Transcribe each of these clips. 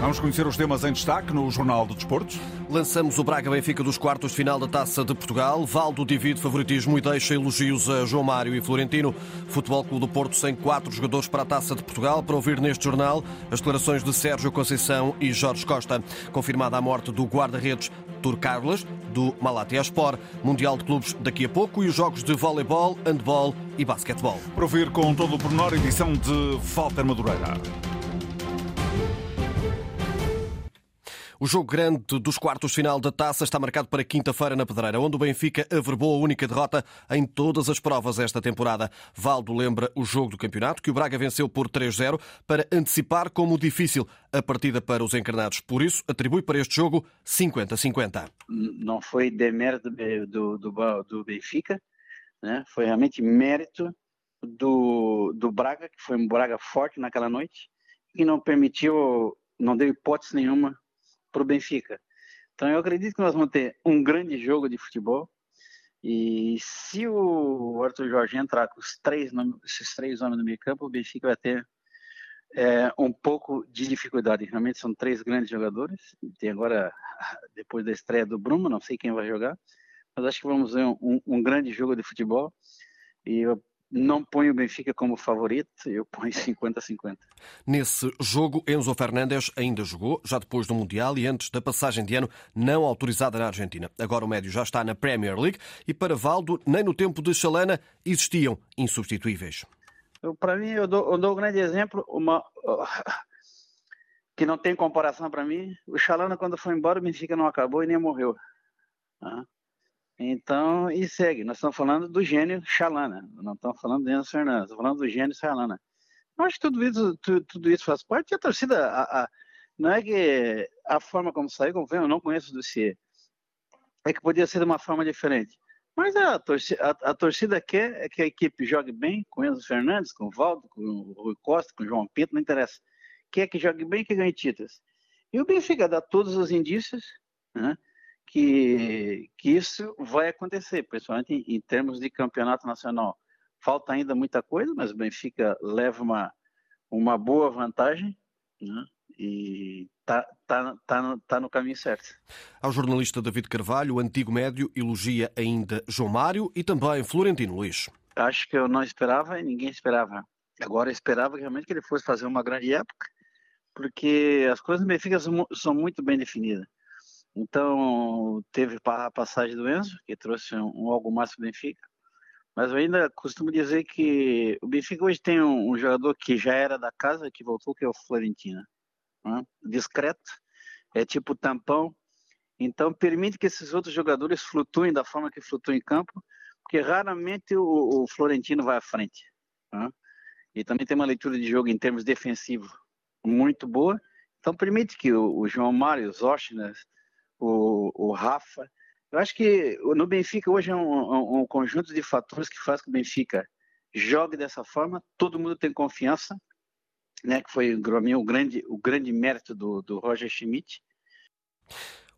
Vamos conhecer os temas em destaque no Jornal de Desportos. Lançamos o Braga Benfica dos quartos de final da Taça de Portugal. Valdo divide favoritismo e deixa elogios a João Mário e Florentino. Futebol Clube do Porto sem quatro jogadores para a Taça de Portugal. Para ouvir neste jornal as declarações de Sérgio Conceição e Jorge Costa. Confirmada a morte do guarda-redes Tur Carlos, do Malatia Sport. Mundial de Clubes daqui a pouco e os jogos de voleibol, handball e basquetebol. Para ouvir com todo o pormenor, edição de Walter Madureira. O jogo grande dos quartos final da taça está marcado para quinta-feira na Pedreira, onde o Benfica averbou a única derrota em todas as provas esta temporada. Valdo lembra o jogo do campeonato, que o Braga venceu por 3-0, para antecipar como difícil a partida para os encarnados. Por isso, atribui para este jogo 50-50. Não foi demérito do, do, do Benfica, né? foi realmente mérito do, do Braga, que foi um Braga forte naquela noite, e não permitiu, não deu hipótese nenhuma para o Benfica. Então eu acredito que nós vamos ter um grande jogo de futebol. E se o Arthur Jorge entrar com os três, esses três homens no meio campo, o Benfica vai ter é, um pouco de dificuldade. Realmente são três grandes jogadores. Tem agora, depois da estreia do Bruno, não sei quem vai jogar, mas acho que vamos ver um, um grande jogo de futebol. E eu não ponho o Benfica como favorito, eu ponho 50-50. Nesse jogo, Enzo Fernandes ainda jogou, já depois do Mundial e antes da passagem de ano não autorizada na Argentina. Agora o médio já está na Premier League e para Valdo, nem no tempo de Chalana existiam insubstituíveis. Para mim, eu dou, eu dou, um grande exemplo, uma que não tem comparação para mim. O Chalana, quando foi embora, o Benfica não acabou e nem morreu. Então, e segue. Nós estamos falando do gênio Xalana, não estamos falando do Enzo Fernandes, estamos falando do gênio Xalana. Eu acho que tudo isso, tudo, tudo isso faz parte. E a torcida, a, a, não é que a forma como saiu, como eu não conheço o dossiê, é que podia ser de uma forma diferente. Mas a torcida, a, a torcida quer que a equipe jogue bem com Enzo Fernandes, com o Valdo, com o Rui Costa, com o João Pinto, não interessa. Quer que jogue bem que ganhe títulos. E o Benfica dá todos os indícios, né? Que, que isso vai acontecer, principalmente em, em, termos de campeonato nacional. Falta ainda muita coisa, mas o Benfica leva uma, uma boa vantagem né? e está tá, tá, tá no caminho certo. Ao jornalista David Carvalho, o antigo médio elogia ainda João Mário e também Florentino Luiz. Acho que eu não esperava e ninguém esperava. Agora esperava realmente que ele fosse fazer uma grande época, porque as coisas do Benfica são muito bem definidas. Então, teve a passagem do Enzo, que trouxe um, um algo mais para o Benfica. Mas eu ainda costumo dizer que o Benfica hoje tem um, um jogador que já era da casa, que voltou, que é o Florentino. Né? Discreto, é tipo tampão. Então, permite que esses outros jogadores flutuem da forma que flutuam em campo, porque raramente o, o Florentino vai à frente. Né? E também tem uma leitura de jogo em termos defensivos muito boa. Então, permite que o, o João Mário, os Oshner, o, o Rafa. Eu acho que no Benfica hoje é um, um, conjunto de fatores que faz que o Benfica jogue dessa forma. Todo mundo tem confiança, né? Que foi para mim o grande, o grande mérito do, do Roger Schmidt.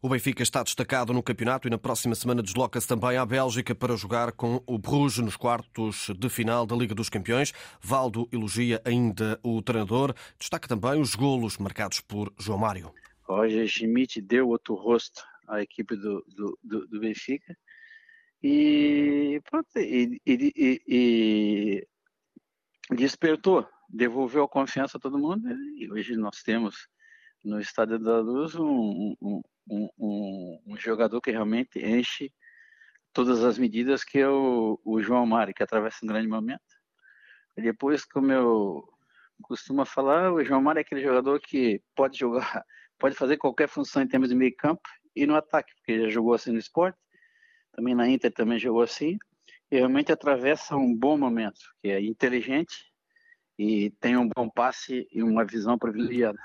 O Benfica está destacado no campeonato e na próxima semana desloca-se também à Bélgica para jogar com o Bruges nos quartos de final da Liga dos Campeões. Valdo elogia ainda o treinador. Destaca também os golos marcados por João Mário. Roger Schmidt deu outro rosto à equipe do, do, do, do Benfica. E, pronto, e, e, e, despertou, devolveu a confiança a todo mundo. E hoje nós temos no Estádio da Luz um, um, um, um jogador que realmente enche todas as medidas, que é o, o João Mário, que atravessa um grande momento. E depois, como eu costumo falar, o João Mário é aquele jogador que pode jogar pode fazer qualquer função em termos de meio campo e no ataque, porque já jogou assim no esporte, também na Inter também jogou assim, e realmente atravessa um bom momento, que é inteligente e tem um bom passe e uma visão privilegiada.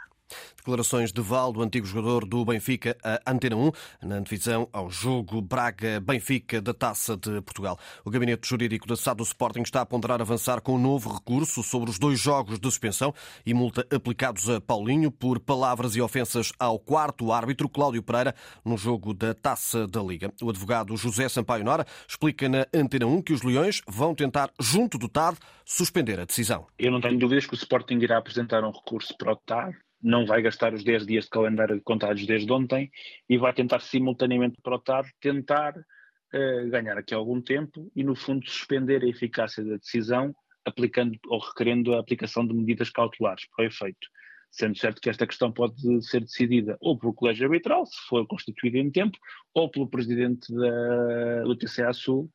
Declarações de Valdo, antigo jogador do Benfica, a Antena 1, na divisão ao jogo Braga-Benfica da Taça de Portugal. O gabinete jurídico da SAD do Sporting está a ponderar avançar com um novo recurso sobre os dois jogos de suspensão e multa aplicados a Paulinho por palavras e ofensas ao quarto árbitro, Cláudio Pereira, no jogo da Taça da Liga. O advogado José Sampaio Nora explica na Antena 1 que os Leões vão tentar, junto do TAD, suspender a decisão. Eu não tenho dúvidas que o Sporting irá apresentar um recurso para o TAD não vai gastar os 10 dias de calendário contados desde ontem e vai tentar simultaneamente para o TAD tentar uh, ganhar aqui algum tempo e, no fundo, suspender a eficácia da decisão aplicando ou requerendo a aplicação de medidas cautelares para o efeito. Sendo certo que esta questão pode ser decidida ou pelo Colégio Arbitral, se for constituído em tempo, ou pelo Presidente da, TCA Sul,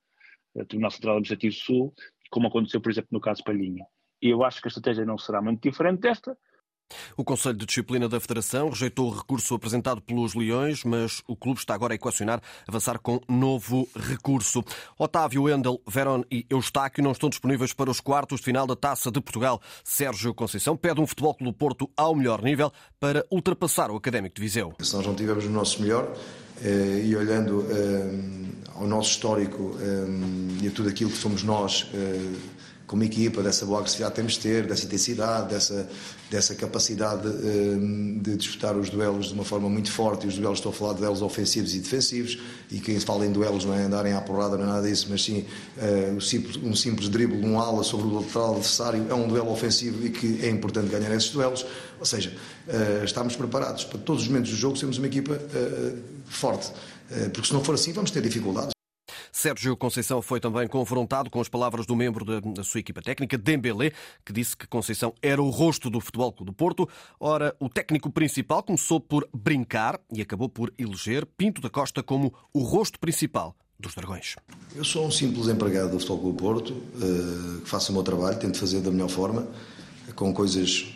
Tribunal Central Administrativo Sul, como aconteceu, por exemplo, no caso Palhinha. E eu acho que a estratégia não será muito diferente desta, o Conselho de Disciplina da Federação rejeitou o recurso apresentado pelos Leões, mas o clube está agora a equacionar avançar com novo recurso. Otávio, Wendel, Verón e Eustáquio não estão disponíveis para os quartos de final da Taça de Portugal. Sérgio Conceição pede um Futebol Clube Porto ao melhor nível para ultrapassar o Académico de Viseu. Se nós não tivermos o nosso melhor, eh, e olhando eh, ao nosso histórico eh, e a tudo aquilo que somos nós como equipa, dessa boa agressividade que temos de ter, dessa intensidade, dessa, dessa capacidade um, de disputar os duelos de uma forma muito forte. E os duelos, estou a falar de duelos ofensivos e defensivos, e quem fala em duelos não é andarem à porrada, não é nada disso, mas sim uh, um simples drible de um ala sobre o lateral adversário é um duelo ofensivo e que é importante ganhar esses duelos. Ou seja, uh, estamos preparados para todos os momentos do jogo sermos uma equipa uh, forte, porque se não for assim vamos ter dificuldades. Sérgio Conceição foi também confrontado com as palavras do membro da sua equipa técnica, Dembélé, que disse que Conceição era o rosto do Futebol Clube do Porto. Ora, o técnico principal começou por brincar e acabou por eleger Pinto da Costa como o rosto principal dos Dragões. Eu sou um simples empregado do Futebol Clube do Porto, eh, que faço o meu trabalho, tento fazer da melhor forma, com coisas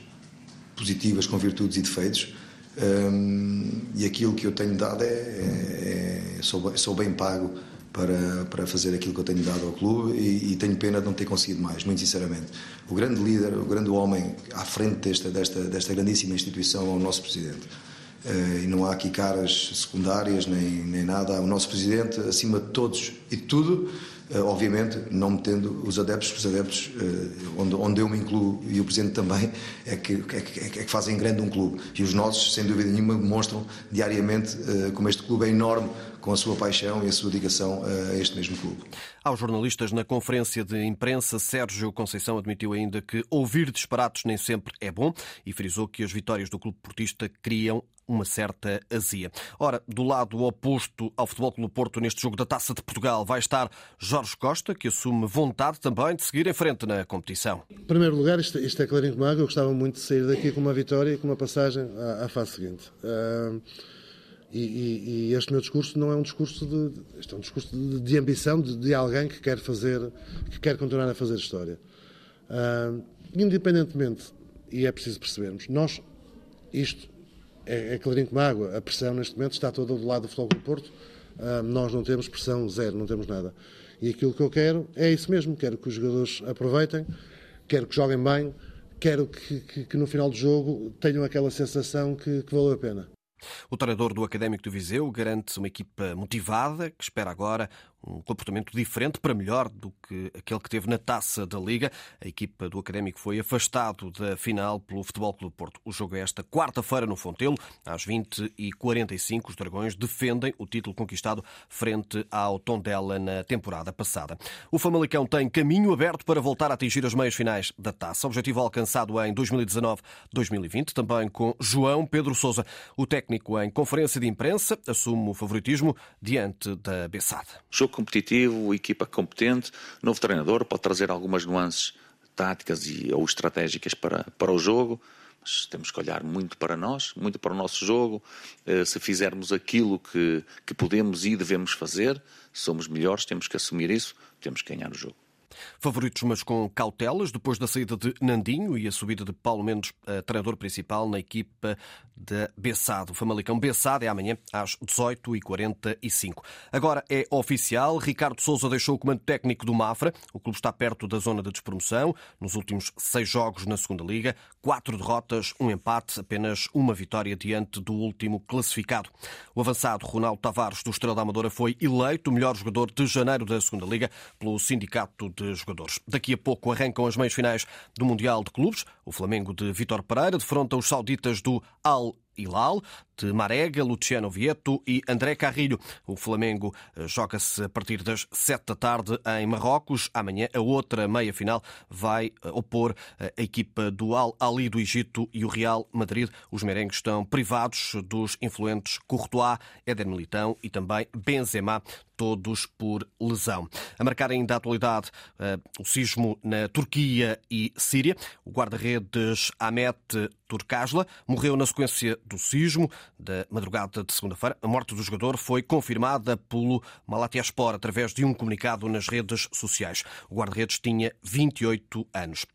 positivas, com virtudes e defeitos. Um, e aquilo que eu tenho dado é, é, é sou, sou bem pago para, para fazer aquilo que eu tenho dado ao clube e, e, tenho pena de não ter conseguido mais, muito sinceramente. O grande líder, o grande homem à frente desta, desta, desta grandíssima instituição é o nosso Presidente. Uh, e não há aqui caras secundárias nem, nem nada. O nosso Presidente, acima de todos e de tudo, obviamente, não metendo os adeptos, os adeptos, uh, onde, onde eu me incluo e o Presidente também, é que, é, que, é que fazem grande um clube. E os nossos, sem dúvida nenhuma, demonstram diariamente como este clube é enorme com a sua paixão e a sua ligação a este mesmo clube. Aos jornalistas na conferência de imprensa, Sérgio Conceição admitiu ainda que ouvir disparates nem sempre é bom e frisou que as vitórias do clube portista criam uma certa azia. Ora, do lado oposto ao Futebol Clube Porto neste jogo da Taça de Portugal vai estar Jorge Costa, que assume vontade também de seguir em frente na competição. Em primeiro lugar, isto, isto é clarinho como água. Eu gostava muito de sair daqui com uma vitória e com uma passagem à, à fase seguinte. Uh... E, e, este meu discurso não é um discurso de, este é um discurso de, de ambição de, de, alguém que quer fazer, que quer continuar a fazer história. Uh, independentemente, e é preciso percebermos, nós, isto é, é clarinho como água, a pressão neste momento está toda do lado do Futebol do Porto, uh, nós não temos pressão zero, não temos nada. E aquilo que eu quero é isso mesmo, quero que os jogadores aproveitem, quero que joguem bem, quero que, que, que no final do jogo tenham aquela sensação que, que valeu a pena. O treinador do Académico do Viseu garante uma equipa motivada que espera agora um comportamento diferente para melhor do que aquele que teve na taça da Liga. A equipa do Académico foi afastado da final pelo Futebol Clube Porto. O jogo é esta quarta-feira no Fontelo, às 20h45. Os Dragões defendem o título conquistado frente ao Tondela na temporada passada. O Famalicão tem caminho aberto para voltar a atingir as meias finais da taça. Objetivo alcançado em 2019-2020, também com João Pedro Sousa. O técnico em conferência de imprensa assume o favoritismo diante da Bessade competitivo, equipa competente, novo treinador, pode trazer algumas nuances táticas e, ou estratégicas para, para o jogo, mas temos que olhar muito para nós, muito para o nosso jogo. Eh, se fizermos aquilo que, que podemos e devemos fazer, somos melhores, temos que assumir isso, temos que ganhar o jogo. Favoritos, mas com cautelas, depois da saída de Nandinho e a subida de Paulo Mendes, treinador principal na equipa de Bessado. Famalicão Bessado é amanhã às 18h45. Agora é oficial, Ricardo Souza deixou o comando técnico do Mafra. O clube está perto da zona de despromoção. Nos últimos seis jogos na segunda Liga, quatro derrotas, um empate, apenas uma vitória diante do último classificado. O avançado Ronaldo Tavares do Estrela da Amadora foi eleito o melhor jogador de janeiro da segunda Liga pelo Sindicato de jogadores. Daqui a pouco arrancam as meias finais do Mundial de Clubes. O Flamengo de Vitor Pereira defronta os sauditas do Al Hilal. De Marega, Luciano Vieto e André Carrilho. O Flamengo eh, joga-se a partir das sete da tarde em Marrocos. Amanhã a outra meia-final vai eh, opor a equipa do Al Ali do Egito e o Real Madrid. Os merengues estão privados dos influentes Courtois, Éder Militão e também Benzema todos por lesão. A marcar ainda a atualidade eh, o sismo na Turquia e Síria. O guarda-redes Ahmet Turkasla morreu na sequência do sismo da madrugada de segunda-feira. A morte do jogador foi confirmada pelo Malatyaspor através de um comunicado nas redes sociais. O guarda-redes tinha 28 anos.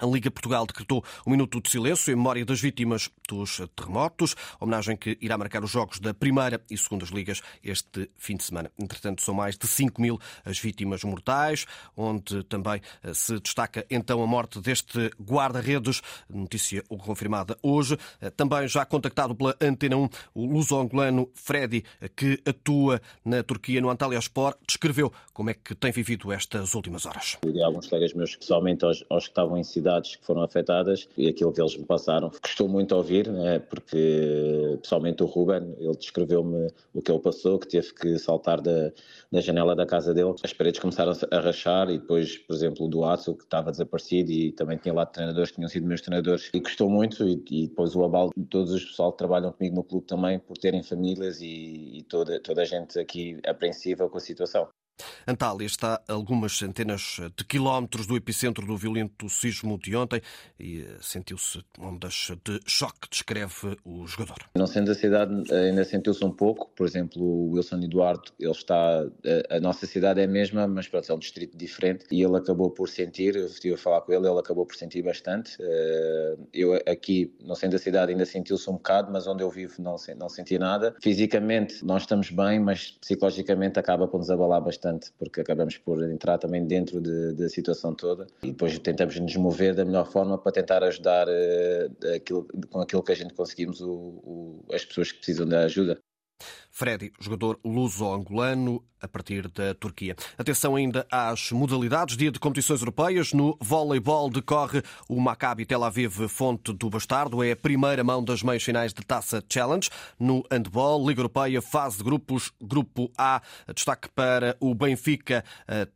A Liga Portugal decretou um minuto de silêncio em memória das vítimas dos terremotos, homenagem que irá marcar os jogos da primeira e segundas ligas este fim de semana. Entretanto, são mais de 5 mil as vítimas mortais, onde também eh, se destaca então a morte deste guarda-redes, notícia confirmada hoje. Eh, também já contactado pela Antena 1, o luso-angolano Freddy, eh, que atua na Turquia no Antalya Sport, descreveu como é que tem vivido estas últimas horas. E alguns colegas meus, especialmente aos, aos que estavam em cidades que foram afetadas e aquilo que eles me passaram. Custou muito ouvir, né, porque pessoalmente o Ruben, ele descreveu-me o que ele passou, que teve que saltar da, da janela da casa dele. As paredes começaram a rachar e depois, por exemplo, o Duaço, que estava desaparecido e também tinha lá treinadores que tinham sido meus treinadores. E custou muito e, e depois o abalo de todos os pessoal que trabalham comigo no clube também por terem famílias e, e toda, toda a gente aqui apreensiva com a situação. Antália está a algumas centenas de quilómetros do epicentro do violento sismo de ontem e eh, sentiu-se ondas de choque, descreve o jogador. Não sendo a cidade, ainda sentiu-se um pouco. Por exemplo, o Wilson Eduardo, ele está. A nossa cidade é a mesma, mas pronto, é um distrito diferente e ele acabou por sentir. Eu estive a falar com ele, ele acabou por sentir bastante. Eh, eu aqui, não sendo a cidade, ainda sentiu-se um bocado, mas onde eu vivo não, não senti nada. Fisicamente, nós estamos bem, mas psicologicamente acaba por nos abalar bastante porque acabamos por entrar também dentro de, da situação toda e depois tentamos nos mover da melhor forma para tentar ajudar uh, aquilo, com aquilo que a gente conseguimos o, o, as pessoas que precisam da ajuda. Freddy, jogador luso-angolano a partir da Turquia. Atenção ainda às modalidades. Dia de competições europeias. No voleibol decorre o Maccabi Tel Aviv Fonte do Bastardo. É a primeira mão das meias finais de Taça Challenge. No handball, Liga Europeia, fase de grupos, Grupo A. Destaque para o Benfica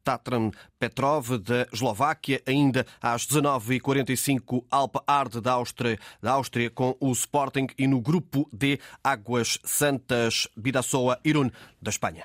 Tatran Petrov da Eslováquia. Ainda às 19h45, Alpa Arde da Áustria, da Áustria com o Sporting. E no Grupo D, Águas Santas Bidasoa Irún da Espanha.